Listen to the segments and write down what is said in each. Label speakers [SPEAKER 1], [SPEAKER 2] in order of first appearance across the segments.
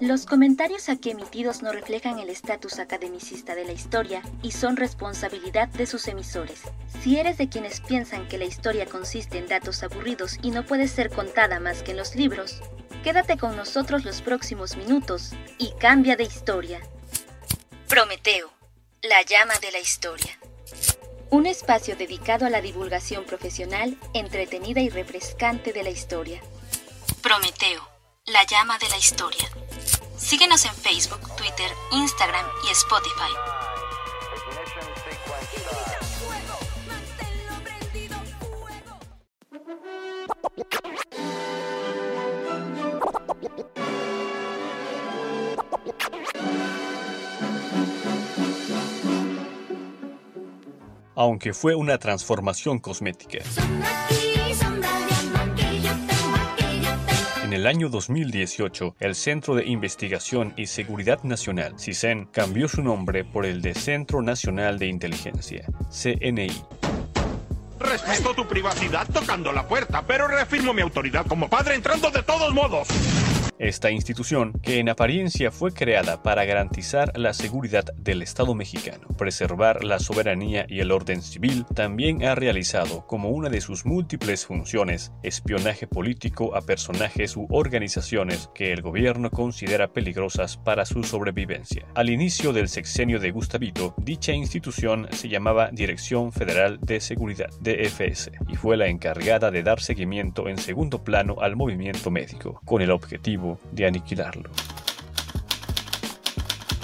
[SPEAKER 1] Los comentarios aquí emitidos no reflejan el estatus academicista de la historia y son responsabilidad de sus emisores. Si eres de quienes piensan que la historia consiste en datos aburridos y no puede ser contada más que en los libros, quédate con nosotros los próximos minutos y cambia de historia. Prometeo, la llama de la historia. Un espacio dedicado a la divulgación profesional, entretenida y refrescante de la historia. Prometeo, la llama de la historia. Síguenos en Facebook, Twitter, Instagram y Spotify.
[SPEAKER 2] Aunque fue una transformación cosmética. El año 2018, el Centro de Investigación y Seguridad Nacional, CISEN, cambió su nombre por el de Centro Nacional de Inteligencia, CNI.
[SPEAKER 3] Respeto tu privacidad tocando la puerta, pero reafirmo mi autoridad como padre entrando de todos modos.
[SPEAKER 2] Esta institución, que en apariencia fue creada para garantizar la seguridad del Estado mexicano, preservar la soberanía y el orden civil, también ha realizado como una de sus múltiples funciones espionaje político a personajes u organizaciones que el gobierno considera peligrosas para su sobrevivencia. Al inicio del sexenio de Gustavito, dicha institución se llamaba Dirección Federal de Seguridad, DFS, y fue la encargada de dar seguimiento en segundo plano al movimiento médico, con el objetivo de aniquilarlo.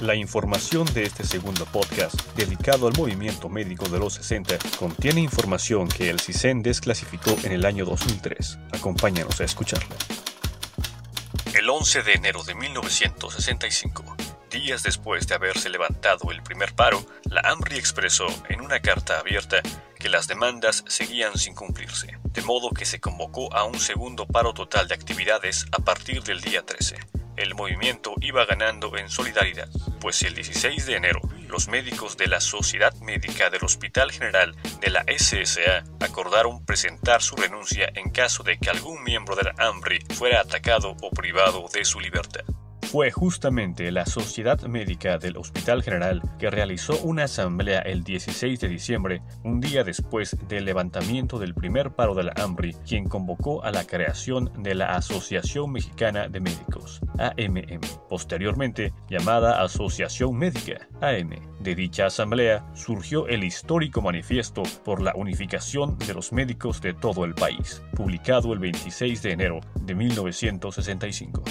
[SPEAKER 2] La información de este segundo podcast, dedicado al movimiento médico de los 60, contiene información que el CISEN desclasificó en el año 2003. Acompáñanos a escucharla. El 11 de enero de 1965, días después de haberse levantado el primer paro, la AMRI expresó en una carta abierta que las demandas seguían sin cumplirse, de modo que se convocó a un segundo paro total de actividades a partir del día 13. El movimiento iba ganando en solidaridad, pues el 16 de enero los médicos de la Sociedad Médica del Hospital General de la SSA acordaron presentar su renuncia en caso de que algún miembro de la AMRI fuera atacado o privado de su libertad. Fue justamente la Sociedad Médica del Hospital General que realizó una asamblea el 16 de diciembre, un día después del levantamiento del primer paro de la AMBRI, quien convocó a la creación de la Asociación Mexicana de Médicos, AMM, posteriormente llamada Asociación Médica, AM. De dicha asamblea surgió el histórico manifiesto por la unificación de los médicos de todo el país, publicado el 26 de enero de 1965.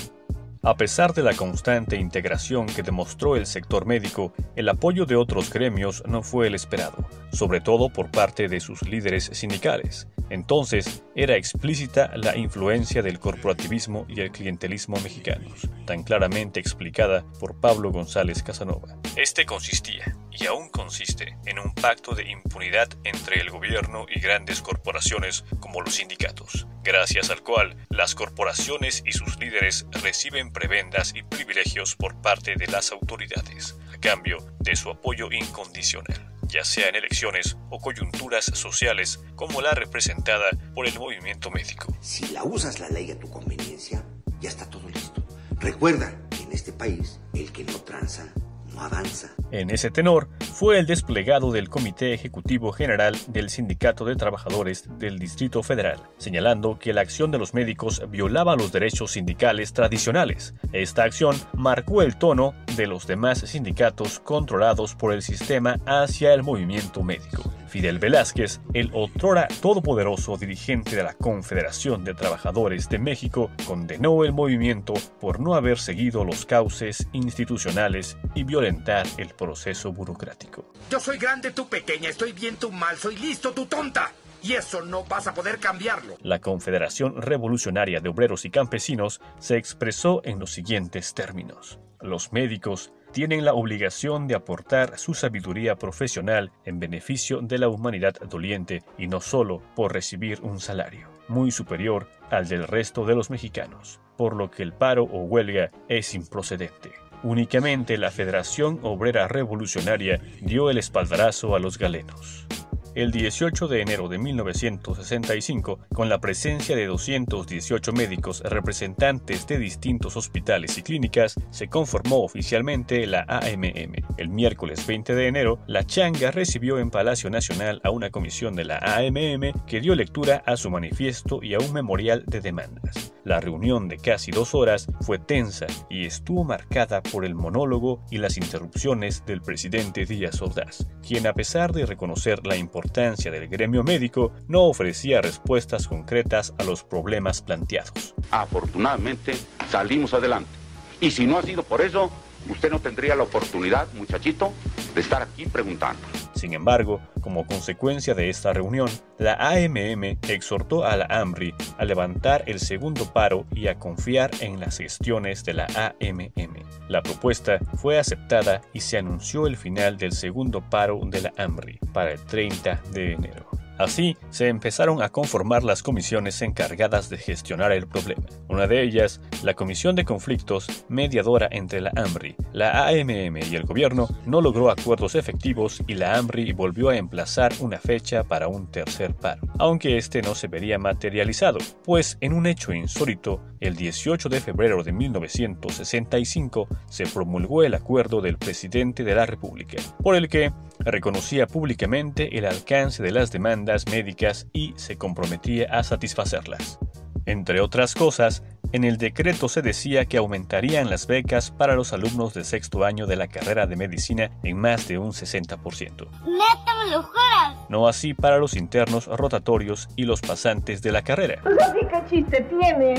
[SPEAKER 2] A pesar de la constante integración que demostró el sector médico, el apoyo de otros gremios no fue el esperado, sobre todo por parte de sus líderes sindicales. Entonces, era explícita la influencia del corporativismo y el clientelismo mexicanos, tan claramente explicada por Pablo González Casanova. Este consistía, y aún consiste, en un pacto de impunidad entre el gobierno y grandes corporaciones como los sindicatos, gracias al cual las corporaciones y sus líderes reciben prebendas y privilegios por parte de las autoridades, a cambio de su apoyo incondicional ya sea en elecciones o coyunturas sociales como la representada por el movimiento médico.
[SPEAKER 4] Si la usas la ley a tu conveniencia, ya está todo listo. Recuerda que en este país el que no tranza avanza.
[SPEAKER 2] En ese tenor fue el desplegado del Comité Ejecutivo General del Sindicato de Trabajadores del Distrito Federal, señalando que la acción de los médicos violaba los derechos sindicales tradicionales. Esta acción marcó el tono de los demás sindicatos controlados por el sistema hacia el movimiento médico. Fidel Velázquez, el otrora todopoderoso dirigente de la Confederación de Trabajadores de México, condenó el movimiento por no haber seguido los cauces institucionales y violentar el proceso burocrático.
[SPEAKER 3] Yo soy grande, tú pequeña, estoy bien, tú mal, soy listo, tú tonta. Y eso no vas a poder cambiarlo.
[SPEAKER 2] La Confederación Revolucionaria de Obreros y Campesinos se expresó en los siguientes términos. Los médicos tienen la obligación de aportar su sabiduría profesional en beneficio de la humanidad doliente y no solo por recibir un salario, muy superior al del resto de los mexicanos, por lo que el paro o huelga es improcedente. Únicamente la Federación Obrera Revolucionaria dio el espaldarazo a los galenos. El 18 de enero de 1965, con la presencia de 218 médicos representantes de distintos hospitales y clínicas, se conformó oficialmente la AMM. El miércoles 20 de enero, la Changa recibió en Palacio Nacional a una comisión de la AMM que dio lectura a su manifiesto y a un memorial de demandas. La reunión de casi dos horas fue tensa y estuvo marcada por el monólogo y las interrupciones del presidente Díaz Ordaz, quien a pesar de reconocer la importancia del gremio médico, no ofrecía respuestas concretas a los problemas planteados.
[SPEAKER 5] Afortunadamente salimos adelante. Y si no ha sido por eso, usted no tendría la oportunidad, muchachito, de estar aquí preguntando.
[SPEAKER 2] Sin embargo, como consecuencia de esta reunión, la AMM exhortó a la AMRI a levantar el segundo paro y a confiar en las gestiones de la AMM. La propuesta fue aceptada y se anunció el final del segundo paro de la AMRI para el 30 de enero. Así, se empezaron a conformar las comisiones encargadas de gestionar el problema. Una de ellas, la Comisión de Conflictos, mediadora entre la AMRI, la AMM y el gobierno, no logró acuerdos efectivos y la AMRI volvió a emplazar una fecha para un tercer paro, aunque este no se vería materializado, pues en un hecho insólito, el 18 de febrero de 1965 se promulgó el acuerdo del presidente de la República, por el que reconocía públicamente el alcance de las demandas médicas y se comprometía a satisfacerlas. Entre otras cosas, en el decreto se decía que aumentarían las becas para los alumnos de sexto año de la carrera de medicina en más de un 60%. No así para los internos rotatorios y los pasantes de la carrera.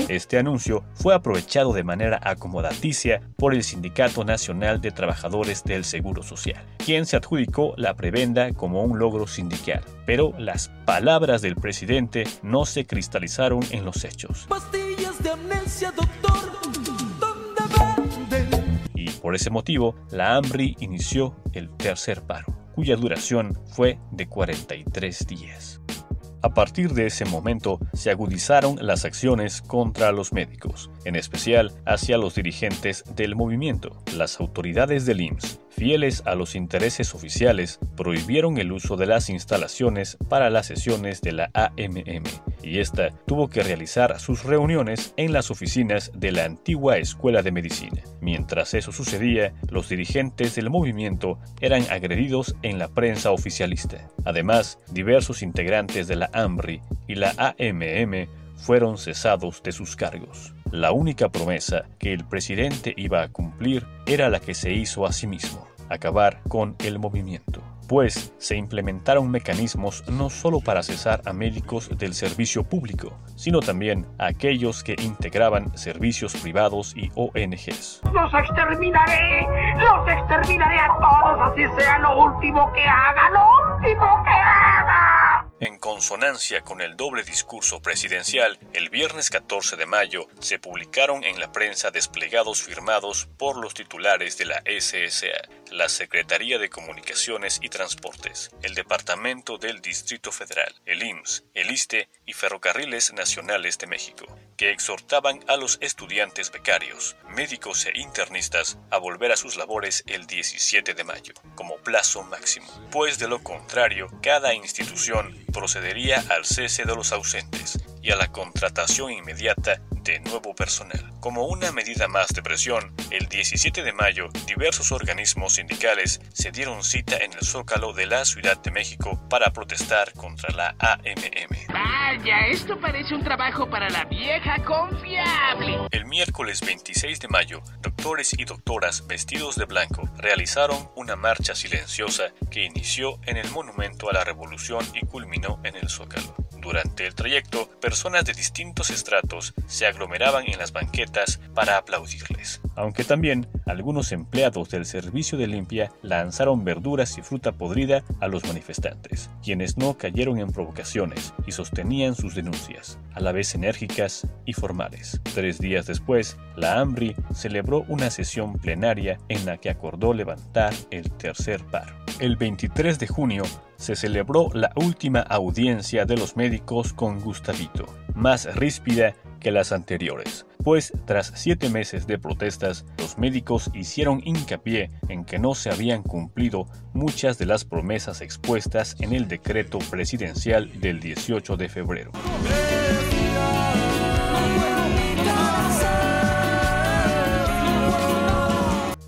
[SPEAKER 2] Este anuncio fue aprovechado de manera acomodaticia por el Sindicato Nacional de Trabajadores del Seguro Social, quien se adjudicó la prebenda como un logro sindical. Pero las palabras del presidente no se cristalizaron en los hechos. Y por ese motivo, la AMRI inició el tercer paro, cuya duración fue de 43 días. A partir de ese momento se agudizaron las acciones contra los médicos, en especial hacia los dirigentes del movimiento. Las autoridades del IMSS fieles a los intereses oficiales, prohibieron el uso de las instalaciones para las sesiones de la AMM, y esta tuvo que realizar sus reuniones en las oficinas de la antigua Escuela de Medicina. Mientras eso sucedía, los dirigentes del movimiento eran agredidos en la prensa oficialista. Además, diversos integrantes de la AMRI y la AMM fueron cesados de sus cargos. La única promesa que el presidente iba a cumplir era la que se hizo a sí mismo, acabar con el movimiento pues se implementaron mecanismos no solo para cesar a médicos del servicio público, sino también a aquellos que integraban servicios privados y ONGs.
[SPEAKER 6] ¡Los exterminaré! ¡Los exterminaré a todos! Así sea lo último que haga, lo último que haga.
[SPEAKER 2] En consonancia con el doble discurso presidencial, el viernes 14 de mayo se publicaron en la prensa desplegados firmados por los titulares de la SSA, la Secretaría de Comunicaciones y Transportes, el Departamento del Distrito Federal, el IMSS, el ISTE y Ferrocarriles Nacionales de México, que exhortaban a los estudiantes becarios, médicos e internistas a volver a sus labores el 17 de mayo, como plazo máximo, pues de lo contrario, cada institución al cese de los ausentes y a la contratación inmediata de nuevo personal. Como una medida más de presión, el 17 de mayo diversos organismos sindicales se dieron cita en el Zócalo de la Ciudad de México para protestar contra la AMM.
[SPEAKER 6] Vaya, esto parece un trabajo para la vieja confiable.
[SPEAKER 2] El miércoles 26 de mayo, doctores y doctoras vestidos de blanco realizaron una marcha silenciosa que inició en el Monumento a la Revolución y culminó en el Zócalo. Durante el trayecto, personas de distintos estratos se aglomeraban en las banquetas para aplaudirles, aunque también algunos empleados del servicio de limpia lanzaron verduras y fruta podrida a los manifestantes, quienes no cayeron en provocaciones y sostenían sus denuncias, a la vez enérgicas y formales. Tres días después, la AMRI celebró una sesión plenaria en la que acordó levantar el tercer paro. El 23 de junio se celebró la última audiencia de los médicos con Gustavito, más ríspida que las anteriores, pues tras siete meses de protestas, los médicos hicieron hincapié en que no se habían cumplido muchas de las promesas expuestas en el decreto presidencial del 18 de febrero.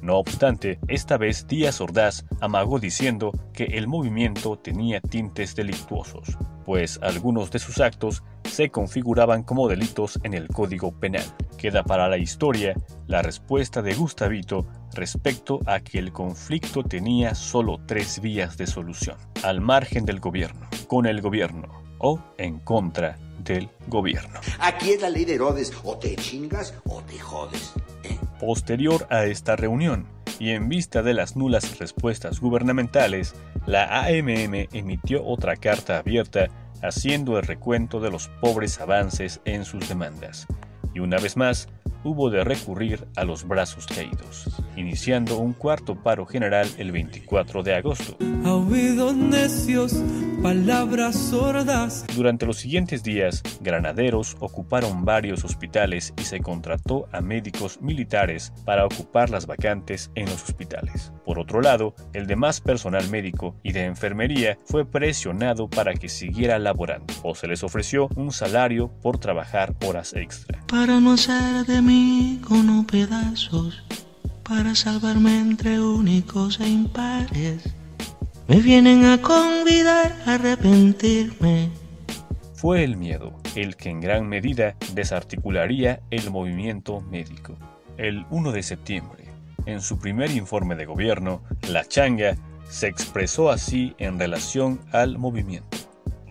[SPEAKER 2] No obstante, esta vez Díaz Ordaz amagó diciendo que el movimiento tenía tintes delictuosos, pues algunos de sus actos se configuraban como delitos en el Código Penal. Queda para la historia la respuesta de Gustavito respecto a que el conflicto tenía solo tres vías de solución, al margen del gobierno, con el gobierno o en contra del gobierno.
[SPEAKER 4] Aquí es la ley de Herodes, o te chingas o te jodes.
[SPEAKER 2] Posterior a esta reunión, y en vista de las nulas respuestas gubernamentales, la AMM emitió otra carta abierta haciendo el recuento de los pobres avances en sus demandas. Y una vez más, hubo de recurrir a los brazos caídos, iniciando un cuarto paro general el 24 de agosto.
[SPEAKER 7] necios, palabras sordas.
[SPEAKER 2] Durante los siguientes días, granaderos ocuparon varios hospitales y se contrató a médicos militares para ocupar las vacantes en los hospitales. Por otro lado, el demás personal médico y de enfermería fue presionado para que siguiera laborando o se les ofreció un salario por trabajar horas extra.
[SPEAKER 7] Para no ser de pedazos para salvarme entre únicos e. Me vienen convidar arrepentirme.
[SPEAKER 2] Fue el miedo el que en gran medida desarticularía el movimiento médico. El 1 de septiembre, en su primer informe de gobierno, la changa se expresó así en relación al movimiento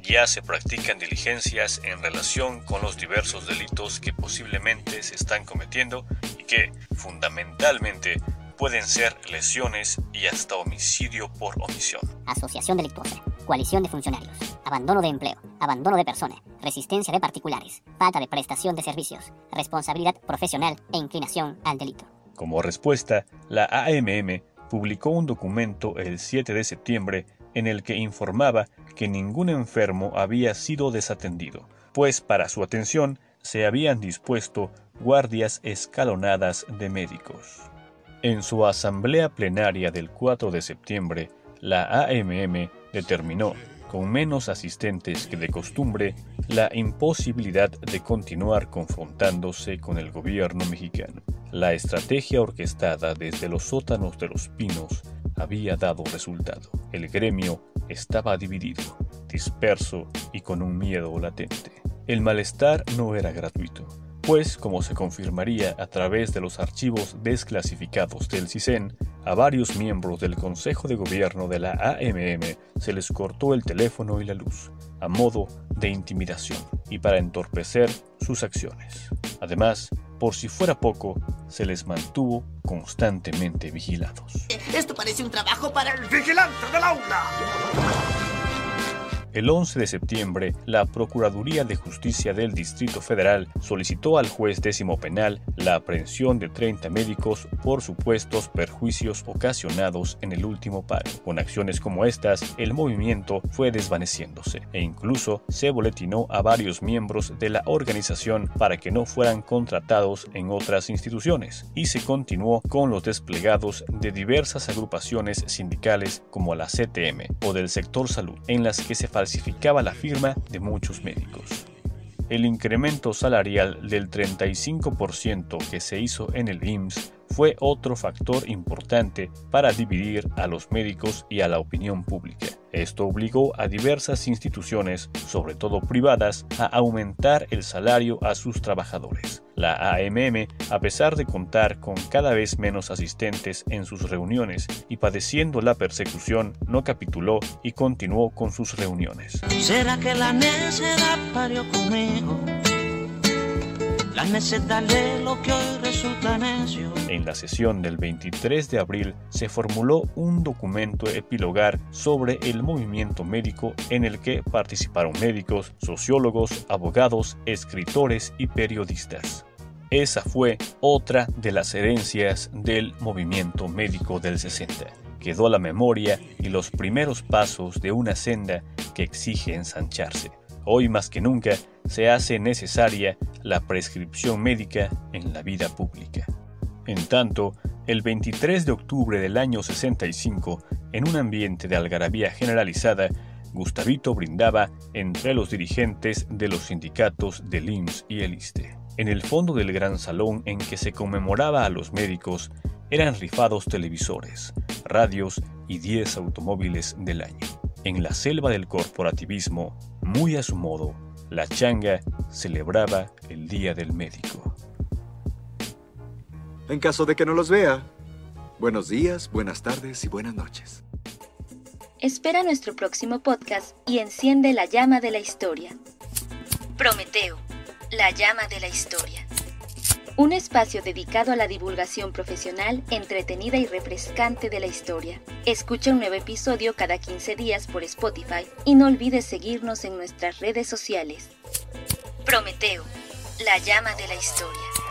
[SPEAKER 2] ya se practican diligencias en relación con los diversos delitos que posiblemente se están cometiendo y que, fundamentalmente, pueden ser lesiones y hasta homicidio por omisión.
[SPEAKER 8] Asociación delictuosa, coalición de funcionarios, abandono de empleo, abandono de persona, resistencia de particulares, falta de prestación de servicios, responsabilidad profesional e inclinación al delito.
[SPEAKER 2] Como respuesta, la AMM publicó un documento el 7 de septiembre en el que informaba que ningún enfermo había sido desatendido, pues para su atención se habían dispuesto guardias escalonadas de médicos. En su asamblea plenaria del 4 de septiembre, la AMM determinó, con menos asistentes que de costumbre, la imposibilidad de continuar confrontándose con el gobierno mexicano. La estrategia orquestada desde los sótanos de los pinos había dado resultado. El gremio estaba dividido, disperso y con un miedo latente. El malestar no era gratuito, pues, como se confirmaría a través de los archivos desclasificados del CISEN, a varios miembros del Consejo de Gobierno de la AMM se les cortó el teléfono y la luz, a modo de intimidación y para entorpecer sus acciones. Además, por si fuera poco, se les mantuvo constantemente vigilados.
[SPEAKER 9] Esto parece un trabajo para el vigilante del aula.
[SPEAKER 2] El 11 de septiembre, la Procuraduría de Justicia del Distrito Federal solicitó al juez décimo penal la aprehensión de 30 médicos por supuestos perjuicios ocasionados en el último paro. Con acciones como estas, el movimiento fue desvaneciéndose e incluso se boletinó a varios miembros de la organización para que no fueran contratados en otras instituciones y se continuó con los desplegados de diversas agrupaciones sindicales como la CTM o del sector salud en las que se falsificaba la firma de muchos médicos. El incremento salarial del 35% que se hizo en el IMSS fue otro factor importante para dividir a los médicos y a la opinión pública. Esto obligó a diversas instituciones, sobre todo privadas, a aumentar el salario a sus trabajadores. La AMM, a pesar de contar con cada vez menos asistentes en sus reuniones y padeciendo la persecución, no capituló y continuó con sus reuniones.
[SPEAKER 7] ¿Será que la parió conmigo?
[SPEAKER 2] En la sesión del 23 de abril se formuló un documento epilogar sobre el movimiento médico en el que participaron médicos, sociólogos, abogados, escritores y periodistas. Esa fue otra de las herencias del movimiento médico del 60. Quedó la memoria y los primeros pasos de una senda que exige ensancharse Hoy más que nunca se hace necesaria la prescripción médica en la vida pública. En tanto, el 23 de octubre del año 65, en un ambiente de algarabía generalizada, Gustavito brindaba entre los dirigentes de los sindicatos del IMSS y el ISTE. En el fondo del gran salón en que se conmemoraba a los médicos eran rifados televisores, radios y 10 automóviles del año. En la selva del corporativismo, muy a su modo, la changa celebraba el Día del Médico.
[SPEAKER 10] En caso de que no los vea, buenos días, buenas tardes y buenas noches.
[SPEAKER 1] Espera nuestro próximo podcast y enciende la llama de la historia. Prometeo, la llama de la historia. Un espacio dedicado a la divulgación profesional, entretenida y refrescante de la historia. Escucha un nuevo episodio cada 15 días por Spotify y no olvides seguirnos en nuestras redes sociales. Prometeo, la llama de la historia.